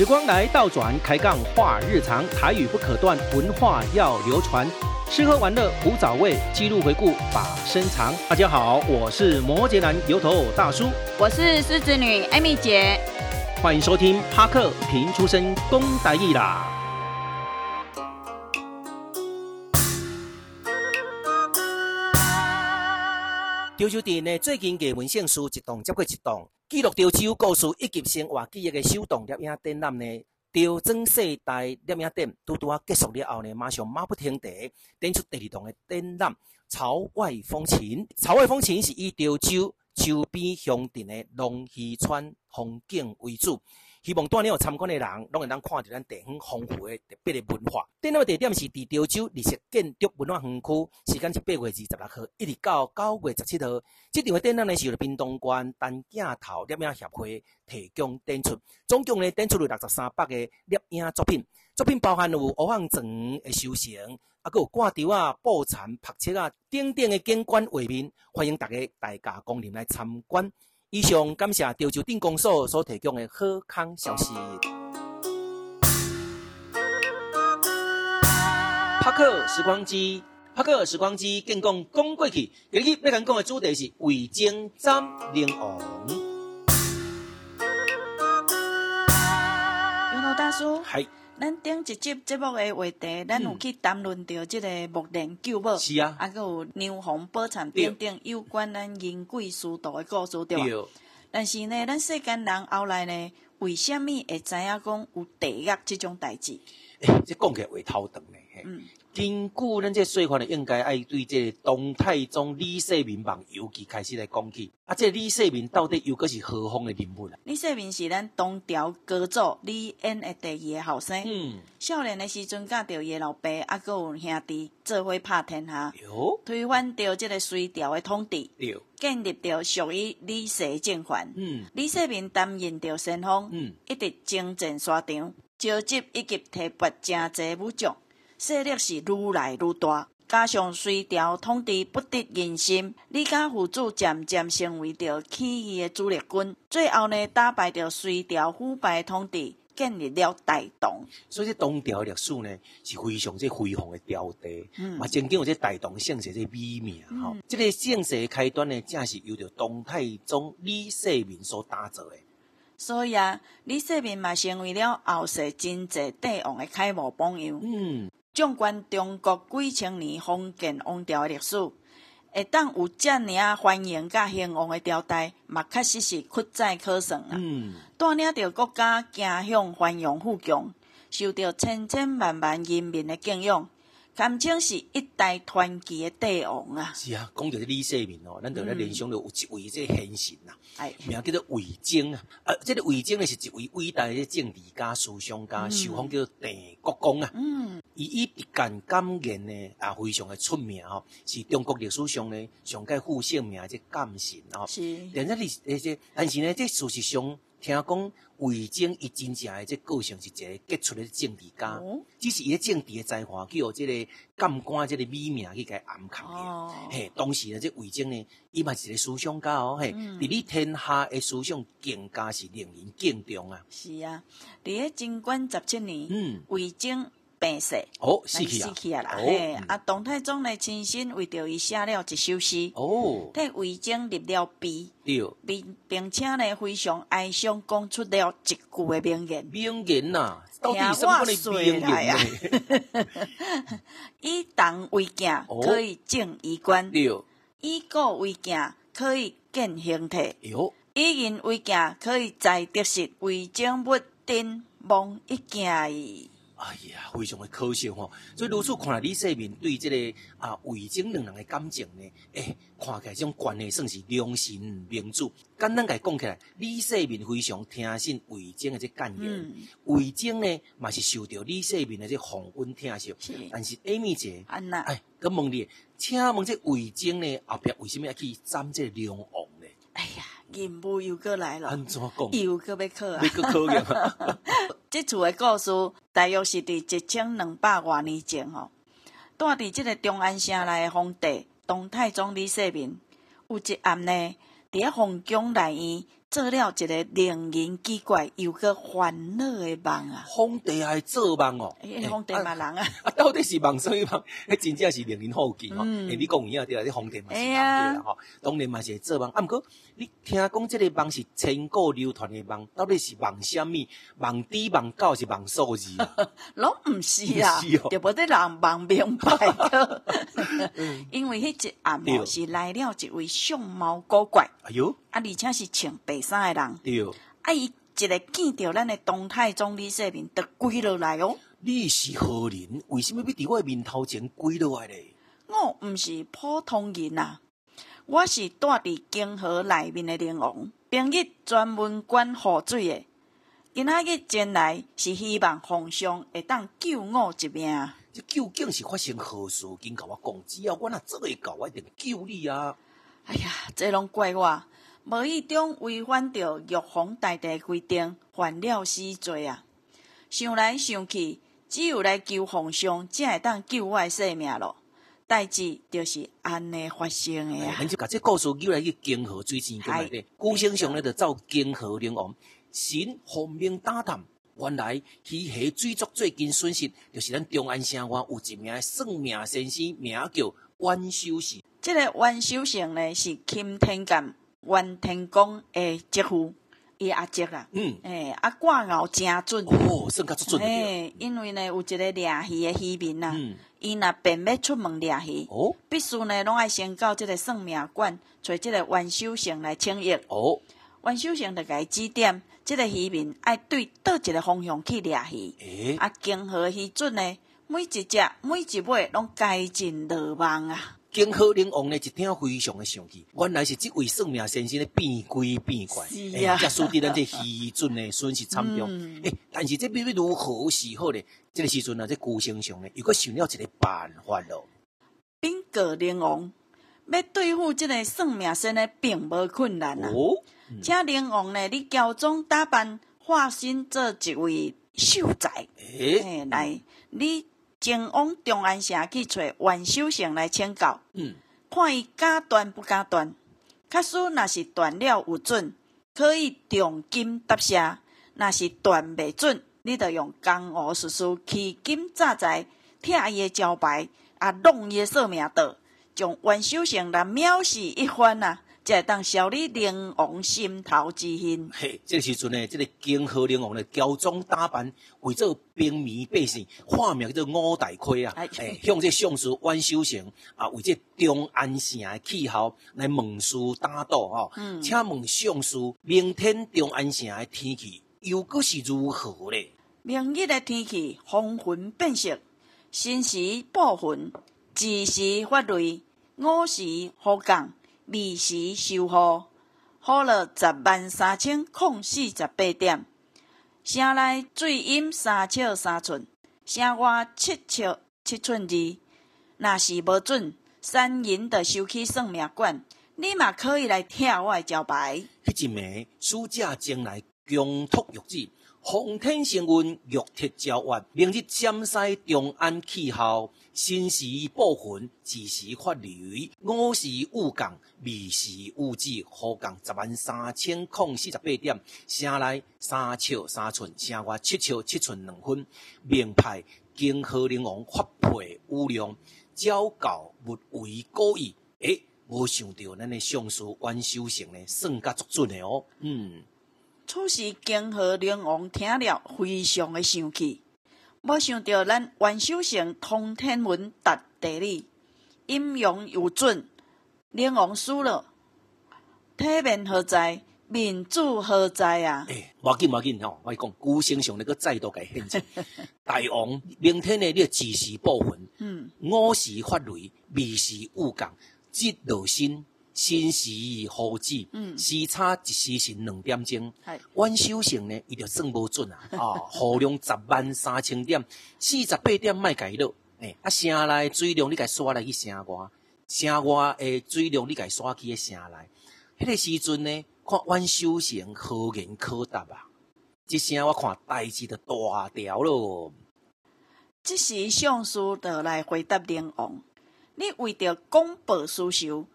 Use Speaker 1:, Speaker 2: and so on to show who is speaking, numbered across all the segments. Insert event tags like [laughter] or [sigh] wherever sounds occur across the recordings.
Speaker 1: 时光来倒转，开杠话日常，台语不可断，文化要流传。吃喝玩乐无早味，记录回顾把身藏。大家好，我是摩羯男油头大叔，
Speaker 2: 我是狮子女艾米姐，
Speaker 1: 欢迎收听帕克平出身公台义啦。潮州店呢，最近艺文盛事一档接过一档，记录潮州故事以及生活记忆的手动摄影展览呢。潮州世代摄影展拄拄啊结束了后呢，马上马不停蹄展出第二档的展览《潮外风情》。《潮外风情》是以潮州周边乡镇的龙溪川风景为主。希望带领有参观的人，拢会当看到咱地方丰富的特别的文化。展览地点是伫潮州历史建筑文化园区，时间是八月二十六号，一直到九月十七号。这场的展览呢是由屏东县单镜头摄影协会提供展出，总共呢展出了六十三百个摄影作品。作品包含有乌汉城的修成，啊，搁有挂雕啊、布残、拍漆啊，等等的景观画面，欢迎大家大驾光临来参观。以上感谢潮州镇公所所提供的好康消息。帕克时光机，帕克时光机，更讲讲过去。今日要讲讲的主题是味精斩柠王。
Speaker 2: 大叔，
Speaker 1: 嗨。
Speaker 2: 咱顶一集节目的话题，咱有去谈论到即个木莲救母，
Speaker 1: 是啊，
Speaker 2: 啊有牛黄宝产等等有关咱人鬼殊途的故事，对吧？对。但是呢，咱世间人后来呢，为什么会知影讲有地狱这种代志？
Speaker 1: 诶、欸，这讲起话头长呢。嗯。根据咱这说法呢，应该爱对这个东太宗李世民网游记开始来讲起。啊，这个、李世民到底又个是何方的人物啊？
Speaker 2: 李世民是咱东条高祖李渊的第二个后生。嗯。少年的时阵，嫁着伊老爸，啊，阁有兄弟，做伙拍天下，推翻掉这个隋朝的统治，建立着属于李氏政权。嗯。李世民担任着先锋，嗯，一直征战沙场，召集以及提拔真侪武将。势力是愈来愈大，加上隋朝统治不得人心，李家父子渐渐成为着起义的主力军。最后呢，打败着隋朝腐败统治，建立了大同。
Speaker 1: 所以这东条历史呢，是非常这辉煌的朝代，嘛，曾经有这大同盛世这美名哈。这个盛世开端呢，正是由着东太宗李世民所打造的。
Speaker 2: 所以啊，李世民嘛，成为了后世真济帝王的楷模榜样。嗯。纵观中国几千年封建王朝的历史，会当有遮尔啊繁荣甲兴旺的朝代，嘛确实是屈指可算啊。嗯，带领着国家走向繁荣富强，受到千千万万人民的敬仰。堪称是一代传奇的帝王啊！
Speaker 1: 是啊，讲到这李世民哦，咱就咧联想到有一位这贤臣呐，哎，名叫做魏征啊。啊，这个魏征呢是一位伟大的政治家、思想家，嗯、受封叫做郑国公啊。嗯，伊以一干敢言呢也，非常的出名吼，是中国历史上呢上界负盛名即敢神吼。是，但是历那些，但是呢，这事实上。听讲魏征伊真正的这个性是一个杰出的政治家，哦、只是伊个政治的才华，具有这个干官这个美名去给暗藏的。哦、嘿，当时呢，这魏征呢，伊嘛是一个思想家哦，嘿，伫你、嗯、天下的思想更加是令人敬重啊。
Speaker 2: 是啊，伫咧贞观十七年，嗯，魏征。病逝
Speaker 1: 哦，死去
Speaker 2: 啊！啦，嘿，啊，董太宗呢，亲身为着伊写了一首诗哦，替魏征立了碑，并并且呢，非常哀伤，讲出了一句的名言。
Speaker 1: 名言呐，到底什么的名言啊？[laughs]
Speaker 2: 以党为镜，可以正衣冠；以古为镜，可以见形体；以人为镜，可以载得失。为政不定忘一件矣。
Speaker 1: 哎呀，非常的可惜吼！所以如此看来，李世民对这个啊魏征两人的感情呢，诶、欸，看起来这种关系算是良心明主。简单来讲起来，李世民非常听信魏征的这谏言，魏征、嗯、呢嘛是受到李世民的这皇恩疼惜。是但是艾米姐，哎那，咁问你，请问这魏征呢后壁为什么要去斩这梁王
Speaker 2: 任务又过来了，
Speaker 1: 安怎讲？
Speaker 2: 又过要考啊？
Speaker 1: 要考考验。[laughs]
Speaker 2: 这处的故事大约是伫一千两百多年前吼，住伫即个中安城内的皇帝唐太宗李世民，有一暗呢，伫咧皇宫内院做了一个令人奇怪又个烦恼的梦啊！
Speaker 1: 皇帝还做梦哦？
Speaker 2: 诶，皇帝嘛人 [laughs] 啊？
Speaker 1: 啊，到底是梦什么梦？[laughs] 迄真正是令人好奇哦！诶，你讲有影对啦？你皇帝嘛是梦对啦？吼，当然嘛是会做梦。啊，毋过你听讲即个梦是千古流传的梦，到底是梦什么？梦猪梦狗是梦数字？[laughs]
Speaker 2: 拢毋是啊，就无得人梦明白。因为迄一暗晡是来了一位相貌古怪。哎哟！啊，而且是穿白衫的人。对。啊，伊一个见到咱的东太宗李世民，就跪落来哦。
Speaker 1: 你是何人？为什么要伫我面头前跪落来咧？
Speaker 2: 我毋是普通人啊，我是住伫泾河内面的灵王，平日专门管河水的。今仔日前来是希望皇上会当救我一命。
Speaker 1: 这究竟是发生何事？紧甲我讲，只要我若做会到，我一定救你啊！
Speaker 2: 哎呀，这拢怪我。无意中违反着玉皇大帝规定，犯了死罪啊！想来想去，只有来求皇上，才会当救我的性命咯。代志就是安尼发生的啊！
Speaker 1: 咱就把这故事由来去泾河水井内底，古圣上咧就造泾河龙王，神奉命打探，原来溪河水族最近损失，就是咱中安城外有一名算命先生，名叫阮守诚。
Speaker 2: 这个阮守诚呢，是钦天监。袁天罡诶，姐夫，伊阿叔啊，嗯，诶、欸，啊挂鳌真准，
Speaker 1: 哦，算较准诶、
Speaker 2: 欸，因为呢，有一个掠鱼诶渔民呐，伊若便要出门掠鱼，哦，必须呢，拢爱先到即个算命馆，找即个袁守诚来请益，哦，袁守诚就甲伊指点，这个渔民爱对倒一个方向去掠鱼，诶、欸，啊，经河鱼准呢，每一只每一尾拢该尽落网啊。
Speaker 1: 泾河灵王呢，一听非常的生气，原来是这位算命先生咧变鬼变怪，是啊，才使得咱这鱼准呢损失惨重。哎、嗯欸，但是这必须如何是好呢？这个时阵呢，这古先生呢，又阁想了一个办法咯。
Speaker 2: 禀告灵王，要对付这个算命先生呢，并无困难啊。哦，嗯、请灵王呢，你乔装打扮，化身做一位秀才，哎、欸欸，来你。前往中安城去找袁守诚来请教，嗯，看伊敢断不敢断。假使若是断了有准，可以重金答谢；若是断未准，你得用江湖术士去金扎在拆伊个招牌，啊，弄伊个算命道，将袁守诚来藐视一番啊！才会当消你灵王心头之恨。
Speaker 1: 嘿，这个时阵呢，这个金河灵王呢，乔装打扮，为做平民百姓，化名叫做五大亏啊。哎，向这相士袁守诚啊，为这中安城的气候来问事打道哦。嗯，请问相士，明天中安城的天气又阁是如何呢？
Speaker 2: 明日的天气风云变色，辰时暴云，巳时发雷，午时雨降。未时收雨，雨落十万三千空四十八点。城内水淹三尺三寸，城外七尺七寸二。若是无准，三人得收去算命馆，你嘛可以来拆我的招牌。
Speaker 1: 迄一暝，使者前来恭托玉旨，风天升温，玉铁交换，明日陕西中安气候。新时暴云，巳时发雷，五时雨降，未时雨止，雨降十万三千空四十八点。城内三尺三寸，城外七尺七寸两分。明派泾河灵王发配无量，昭告勿为故意。诶、欸，无想到咱的相士袁守诚呢，算甲足准的哦。嗯，
Speaker 2: 初时金河灵王听了，非常的生气。没想到咱袁守诚通天文达地理，阴阳有准，灵王输了。体面何在？民主何在啊？
Speaker 1: 诶、欸，无要紧无要紧吼，我讲古圣上那个再度改献祭。[laughs] 大王，明天呢，你巳时暴云，嗯，午时发雷，未时雨降，即落星。辰时雨止，嗯，时差一时是两点钟。阮修行呢，伊就算无准啊！啊，雨量十万三千点，四十八点卖解落。诶、欸，啊，城内水量你该刷来去城外，城外诶水量你该刷去诶城内。迄个时阵呢，看阮修行可言可答啊！即声我看代志就大条咯。
Speaker 2: 即时相士就来回答灵王：你为着公报私仇。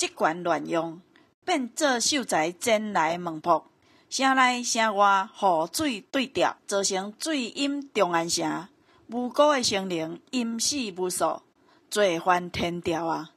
Speaker 2: 职权乱用，变做秀才前来问卜，城内城外雨水对调，造成水淹中安城，无辜的生灵淹死无数，罪犯天条啊！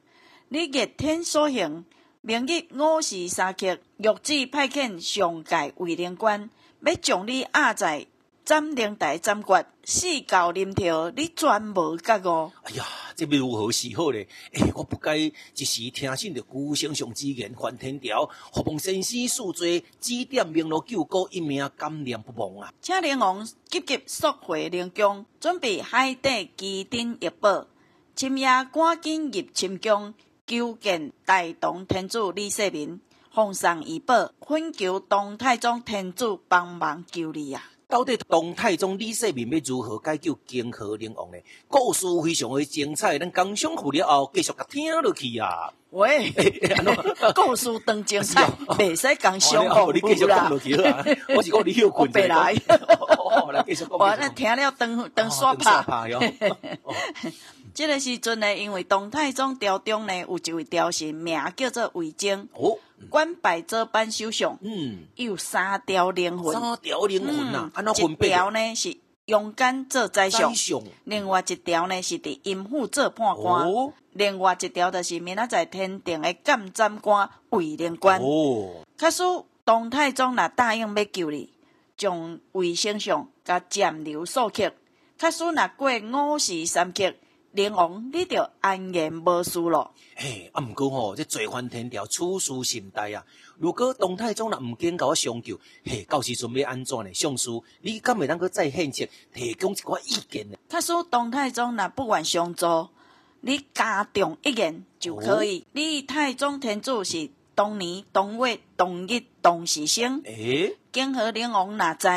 Speaker 2: 你逆天所行，明日午时三刻，玉旨派遣上界为灵官，要将你压在斩灵台斩决，死到临头，你全无觉悟。
Speaker 1: 哎呀，这要如何是好呢？哎，我不该一时听信着孤生上之言，翻天条，何妨先生恕罪，指点明路，救过一命，感念不忘啊！
Speaker 2: 请灵王急急速回灵宫，准备海底基顶一宝，深夜赶紧入深宫。求见大同天主李世民，奉上玉宝，恳求东太宗天主帮忙救你啊！
Speaker 1: 到底唐太宗李世民要如何解救泾河灵王呢？故事非常的精彩，咱工商户了后继续甲听落去啊！
Speaker 2: 喂，故事当精彩，[laughs] 未使工商户
Speaker 1: 你继续讲落去啦！我是讲你休困
Speaker 2: 再来，[laughs]
Speaker 1: 来继续讲。
Speaker 2: 我那听了当当耍拍。[laughs] 这个时阵呢，因为唐太宗朝中呢有一位朝臣，名叫做魏征，
Speaker 1: 哦，
Speaker 2: 官拜做班首相，
Speaker 1: 嗯，
Speaker 2: 有三条灵魂，
Speaker 1: 三条灵魂啊，
Speaker 2: 嗯、一条呢是勇敢做宰相，另外一条呢是伫阴府做判官，
Speaker 1: 哦、
Speaker 2: 另外一条就是明仔载天庭的监斩官卫灵官。
Speaker 1: 哦，
Speaker 2: 假使唐太宗若答应要救你，将魏丞相甲暂留数刻；假使若过五时三刻。灵王，你就安然无事咯。
Speaker 1: 嘿，啊，毋过吼，这罪犯天条，处事甚大啊。如果东太宗若毋肯甲我相救，嘿，到时阵要安怎呢？相思，你敢会当阁再献策，提供一寡意见呢？
Speaker 2: 他说东太宗若不愿相助，你加重一言就可以。哦、你太宗天主是当年同月同日同时生。诶、
Speaker 1: 欸，
Speaker 2: 泾河灵王若知，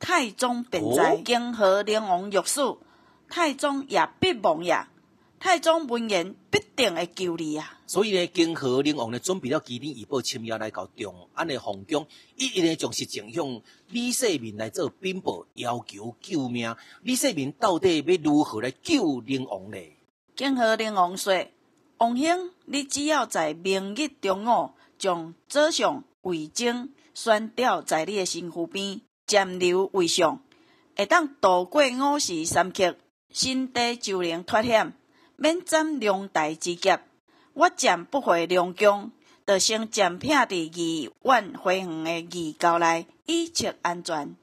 Speaker 2: 太宗便在。泾河灵王欲死。太宗也必亡呀！太宗闻言必定会救你呀！
Speaker 1: 所以呢，泾河灵王呢准备了基顶玉宝，深夜来到长安的皇宫，一一呢将实情向李世民来做禀报，要求救命。李世民到底要如何来救灵王呢？
Speaker 2: 泾河灵王说：“王兄，你只要在明日中午，将左相魏征悬吊在你的身躯边，暂留为上，会当度过午时三刻。”身地就能脱险，免斩龙台之劫。我暂不回龙宫，就先暂撇伫二万回远的异教内，以求安全。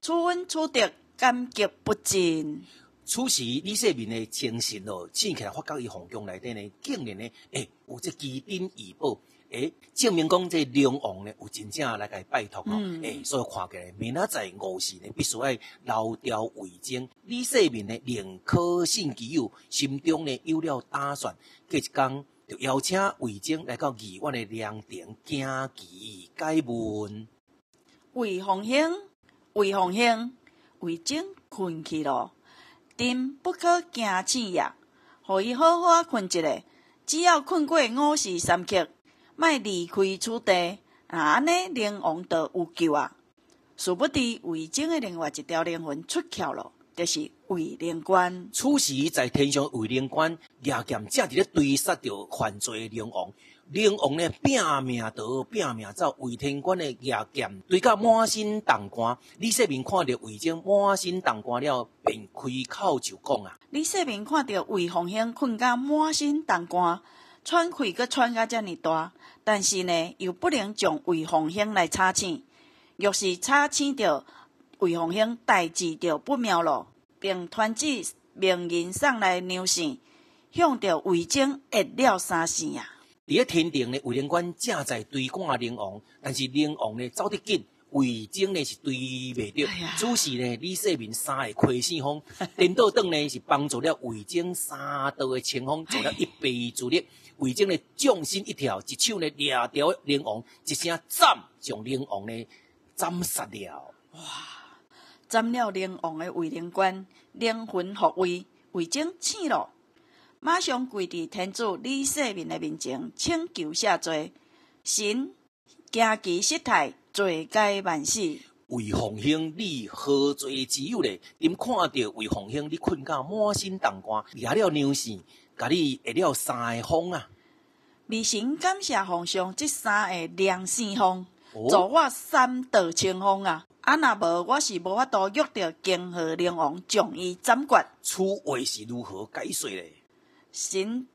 Speaker 2: 处分处得，感激不尽。
Speaker 1: 此时李世民的精神哦，醒起来发觉伊皇宫内底呢，竟然呢，诶、有这奇兵异宝。诶，证明讲这龙王呢有真正来甲伊拜托哦，诶、所以看起来明仔载午时呢，必须要留调魏征。李世民呢宁可信其有，心中呢有了打算。过一天就邀请魏征来到二万的凉亭，惊奇解闷。
Speaker 2: 魏红兴，魏红兴，魏征困去了，定不可惊醒呀！互伊好好困一下，只要困过午时三刻。卖离开此地，啊，安尼灵王就有救啊！殊不知魏征的另外一条灵魂出窍了，就是魏灵官。
Speaker 1: 此时在天上魏灵官夜剑正伫咧追杀着犯罪的灵王，灵王呢拼命逃，拼命走，魏天官的夜剑追到满身重汗。李世民看着魏征满身重汗了，便开口就讲啊！
Speaker 2: 李世民看着魏皇兄困到满身重汗。喘气阁喘甲遮尔大，但是呢，又不能将魏皇兄来吵醒。若是吵醒着魏皇兄，代志就不妙咯，并传旨命人送来牛肾，向着魏征一了三声啊！
Speaker 1: 伫咧天庭呢，卫灵官正在追赶灵王，但是灵王呢走得紧，魏征呢是追袂着。此时、哎、呢，李世民三个亏四方，[laughs] 颠倒转呢是帮助了魏征三道的前锋做了一臂之力。魏征呢，纵身一跳，一手呢抓掉灵王，一声斩，将灵王呢斩杀了。
Speaker 2: 哇！斩了灵王的卫灵官，灵魂复位，魏征醒了，马上跪伫天主李世民的面前，请求下罪。神惊奇失态，罪该万死。
Speaker 1: 魏皇兄，你何罪之有呢？因看到魏皇兄，你困到满身重汗，抓了牛肾。甲你会了三个风啊！
Speaker 2: 微臣感谢皇上这三个良善风，助、哦、我三道清风啊！啊，若无我是无法度约着泾河灵王将伊斩决。
Speaker 1: 此话是如何解说呢？
Speaker 2: 臣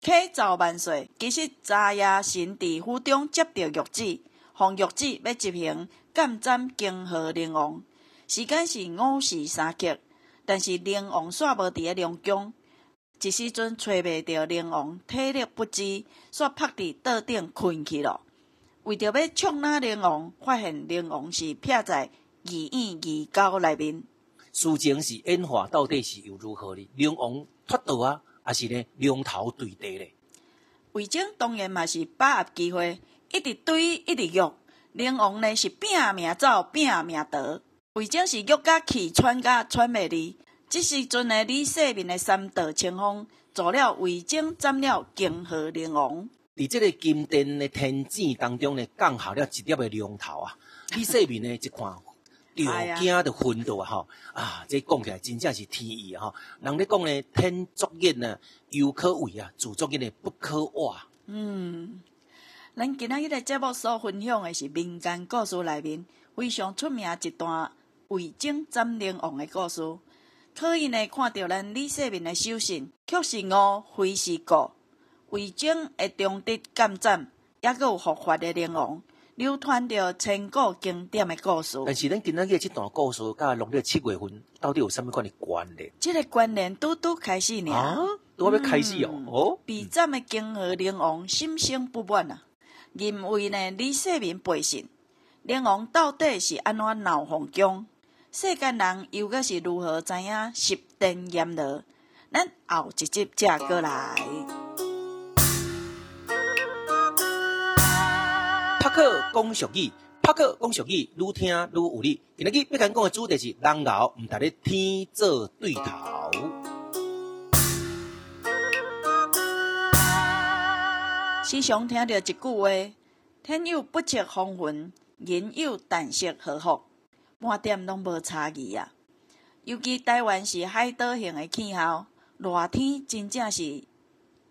Speaker 2: 启奏万岁，其实昨夜神伫府中接到玉旨，奉諭旨要执行监斩泾河灵王，时间是午时三刻，但是灵王煞无伫咧龙宫。一时阵找袂着灵王，体力不支，煞趴伫桌顶困去咯。为着要抢那灵王，发现灵王是徛在二院二沟内面。
Speaker 1: 事情是演化，到底是又如何呢？灵王脱逃啊，还是呢龙头对地呢？
Speaker 2: 魏征当然嘛是把握机会，一直追，一直约。灵王呢是拼命走，拼命逃。魏征是约甲气喘甲喘袂离。这时阵的李世民的三道清风做了魏征斩了泾河灵王。
Speaker 1: 伫这个金殿的天井当中呢，降下了一粒的龙头啊！[laughs] 李世民呢一看，就惊就昏倒啊！吼啊，这讲起来真正是天意啊！吼，人咧讲呢，天作孽呢，犹可畏啊，自作孽呢，不可挖。
Speaker 2: 嗯，咱今仔日个节目所分享的是民间故事里面非常出名一段魏征斩灵王的故事。可以呢，看到咱李世民的手信，却是误，非是故。魏征会忠德敢斩，抑阁有佛法的灵王，流传着千古经典的故事。
Speaker 1: 但是咱今仔日这段故事，甲农历七月份到底有甚物款的关联？
Speaker 2: 这个关联拄拄开始呢，
Speaker 1: 啊，都还没开始哦。嗯、哦，
Speaker 2: 被斩的泾河灵王心生不满啊，认为呢李世民背信，灵王到底是安怎闹黄江？世间人又阁是如何知影十殿阎罗？咱后一集再过来。
Speaker 1: 拍克讲俗语，拍克讲俗语，愈听愈有理。今日要讲的主题是人老毋值得天做对头。
Speaker 2: 时常听到一句话：天有不测风云，人有旦夕祸福。半点拢无差异啊！尤其台湾是海岛型的气候，热天真正是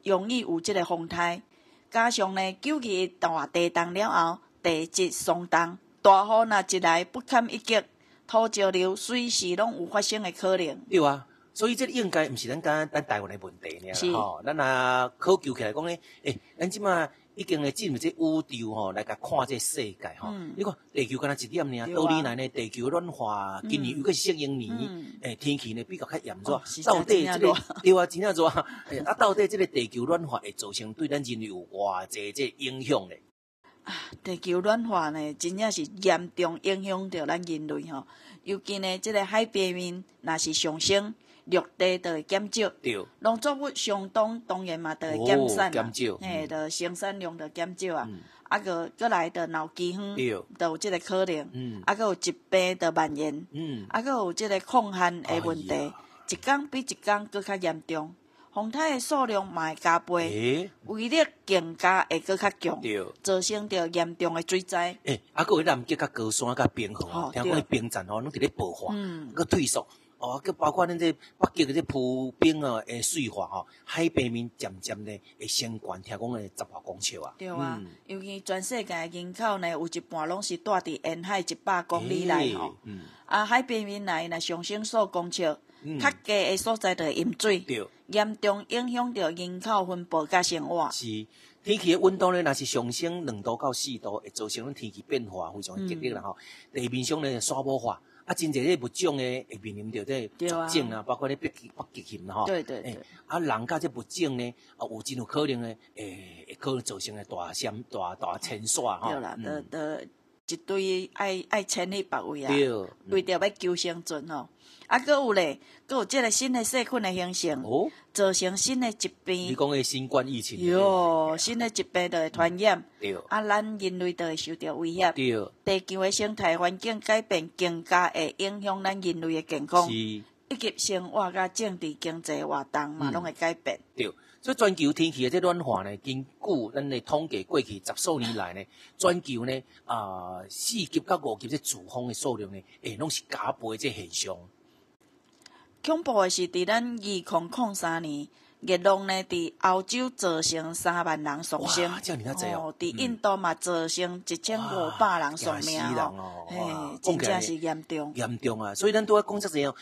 Speaker 2: 容易有这个风台。加上呢，九二一大地震了后，地质松动，大雨若一来不堪一击，土石流随时拢有发生的可能。
Speaker 1: 对啊，所以这个应该毋是咱讲咱台湾的问题尔啦，吼，咱啊考究起来讲呢，诶、欸，咱即马。已经来进入这宇宙吼，来甲看这世界吼。嗯、你看地球敢若一点尔，多年来呢，地球暖化，今年又个是适应年，诶、天气呢比较较严重。哦、到底这个 [laughs] 对啊，真正热啊，到底这个地球暖化会造成对咱人类有偌济这影响呢？
Speaker 2: 啊，地球暖化呢，真正是严重影响着咱人类吼。尤其呢，这个海平面若是上升。陆地就会减少，农作物相当当然嘛，就会减产嘛，嘿，就生产量就减少啊。啊个过来就闹饥荒，就有这个可能。啊个有疾病的蔓延，啊个有这个抗旱的问题，一天比一天搁较严重。风台的数量嘛会加倍，威力更加会搁较强，造成着严重的水灾。
Speaker 1: 诶，啊个有南极、甲高山、甲冰河，听讲个冰层哦，拢伫咧爆发，搁退缩。哦，佮包括恁这北极个这浮冰啊，诶，水化吼，海平面渐渐的会升悬，听讲诶十外公尺啊。
Speaker 2: 对啊，嗯、尤其全世界人口呢，有一半拢是住伫沿海一百公里内吼。嗯。啊，海平面内呢上升数公尺，较、嗯、低诶所在就会淹水，严重影响着人口分布甲生活。
Speaker 1: 是，天气的温度呢，若是上升两度到四度，会造成天气变化非常激烈啦吼。地面上呢沙漠化。啊，真侪咧物种诶会面临着这绝症啊，包括咧北极北极熊吼。对对对。啊，人甲这物种呢，啊，有真有可能诶，诶，可能造成诶大山大大迁徙吼。
Speaker 2: 对啦，得得一堆爱爱迁去别位啊。对。为着要求生存吼。啊，搁有咧，搁有即个新的细菌的形成，哦，造成新的疾病。
Speaker 1: 你讲诶新冠疫情。
Speaker 2: 哟，新的疾病就会传染。对。啊，咱人类就会受到威胁。对。地球的生态环境改变，更加会影响咱人类的健康。是。以及生活甲政治经济活动嘛，拢会改变。
Speaker 1: 对。所以全球天气的这暖化呢，根据咱的统计，过去十数年来呢，全球呢，啊，四级到五级这飓风的数量呢，诶，拢是加倍这现象。
Speaker 2: 恐怖的是，伫咱二零零三年热浪呢，伫欧洲造成三万人丧生。哦，伫印度嘛造成一千五百人丧命哦。嘿，真正是严重。
Speaker 1: 严重啊！所以咱都要讲这样。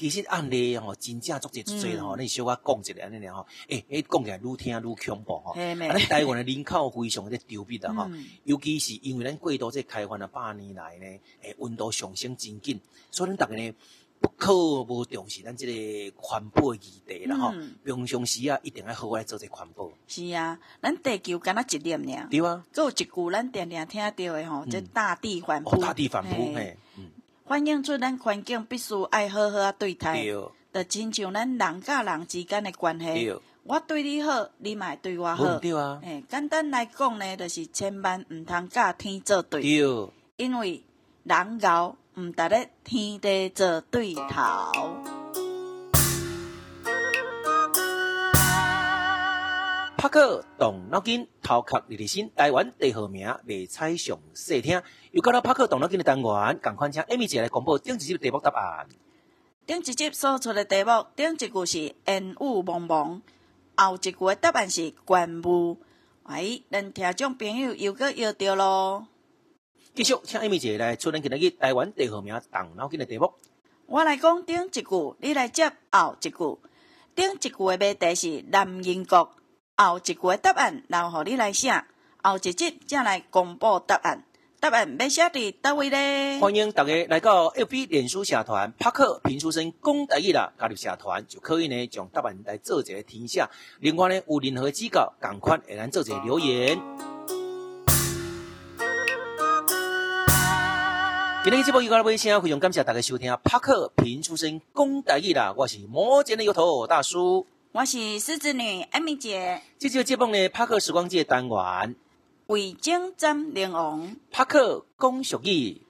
Speaker 1: 其实案例吼，真正足济足济吼，你小可讲一下安尼尔吼，诶，诶，讲起来愈听愈恐怖吼。咱台湾的人口非常的凋敝的吼，[laughs] 尤其是因为咱过度这开发了百年来呢，诶，温度上升真紧，所以咱大家呢不可无重视咱这个环保议题啦吼。平常时啊，一定要好好来做这环保。
Speaker 2: 是啊，咱地球敢若一粒尔。
Speaker 1: 对啊。
Speaker 2: 还有一句咱常常听到的吼，这大地环保。
Speaker 1: 大地环保，嘿。
Speaker 2: 反映出咱环境必须爱好好啊对待，着亲像咱人甲人之间的关系。我对你好，你嘛对我好。
Speaker 1: 对啊。
Speaker 2: 诶，简单来讲呢，就是千万毋通甲天作对。对。因为人敖毋值咧天地作对头。
Speaker 1: 拍克动脑筋，头壳立立新。台湾第号名，未猜上细听。又到了拍克动脑筋的单元，赶快请 Amy 姐来公布顶一集的题目答案。
Speaker 2: 顶一集所出的题目，顶一句是烟雾蒙蒙，后一句的答案是关雾。哎，咱听众朋友又个又对咯。
Speaker 1: 继续请 Amy 姐来出咱今日台湾第号名动脑筋的题目。
Speaker 2: 我来讲顶一句，你来接后一句。顶一句的谜题是南英国。后一句的答案，然后你来写，后一集才来公布答案。答案要写伫叨位咧？
Speaker 1: 欢迎大家来到 FB 脸书社团拍克评书声讲台语啦，加入社团就可以呢，将答案来做一个填写。另外呢，有任何指教，赶快会来做一个留言。今天节目又到了尾声，非常感谢大家收听拍克评书声讲台语啦，我是摩羯的油头大叔。
Speaker 2: 我是狮子女艾米姐，
Speaker 1: 这就接棒呢，拍克时光机单元，
Speaker 2: 为精占灵王，
Speaker 1: 拍克讲俗语，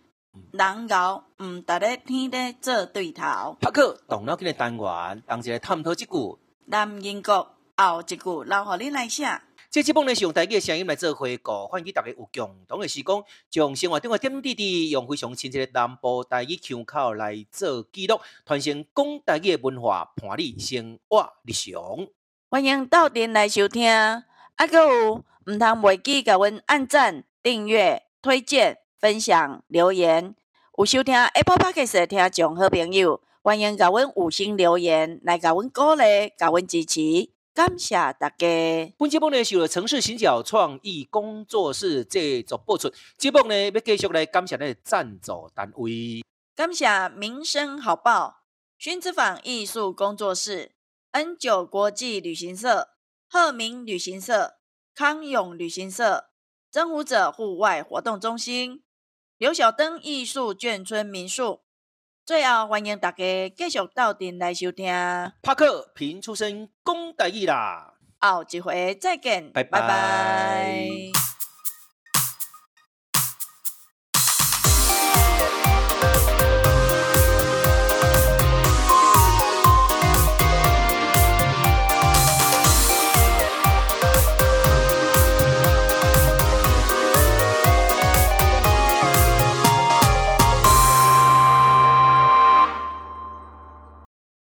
Speaker 2: 人熬毋值咧天地做对头，
Speaker 1: 拍克动脑筋的单元，同时来探讨一句，
Speaker 2: 南英国后一句，留互你来写。
Speaker 1: 这期节目呢是用台语的声音来做回顾，欢迎大家有共同的时光，将生活中的点点滴滴用非常亲切的南部台语腔口来做记录，传承讲台语的文化，伴你生活日常。
Speaker 2: 欢迎到店来收听，啊，阁有毋通忘记甲阮按赞、订阅、推荐、分享、留言。有收听 Apple Podcast 的听众好朋友，欢迎甲阮五星留言来甲阮鼓励，甲阮支持。感谢大家。
Speaker 1: 本节目呢是由城市行脚创意工作室制作播出。节目呢要继续来感谢咱的赞助单位。
Speaker 2: 感谢民生好报、薰之坊艺术工作室、N 九国际旅行社、鹤鸣旅行社、康永旅行社、征服者户外活动中心、刘小灯艺术眷村民宿。最后，欢迎大家继续到店来收听。
Speaker 1: 拍克平出身功德义啦，
Speaker 2: 后一回再见，拜拜。拜拜。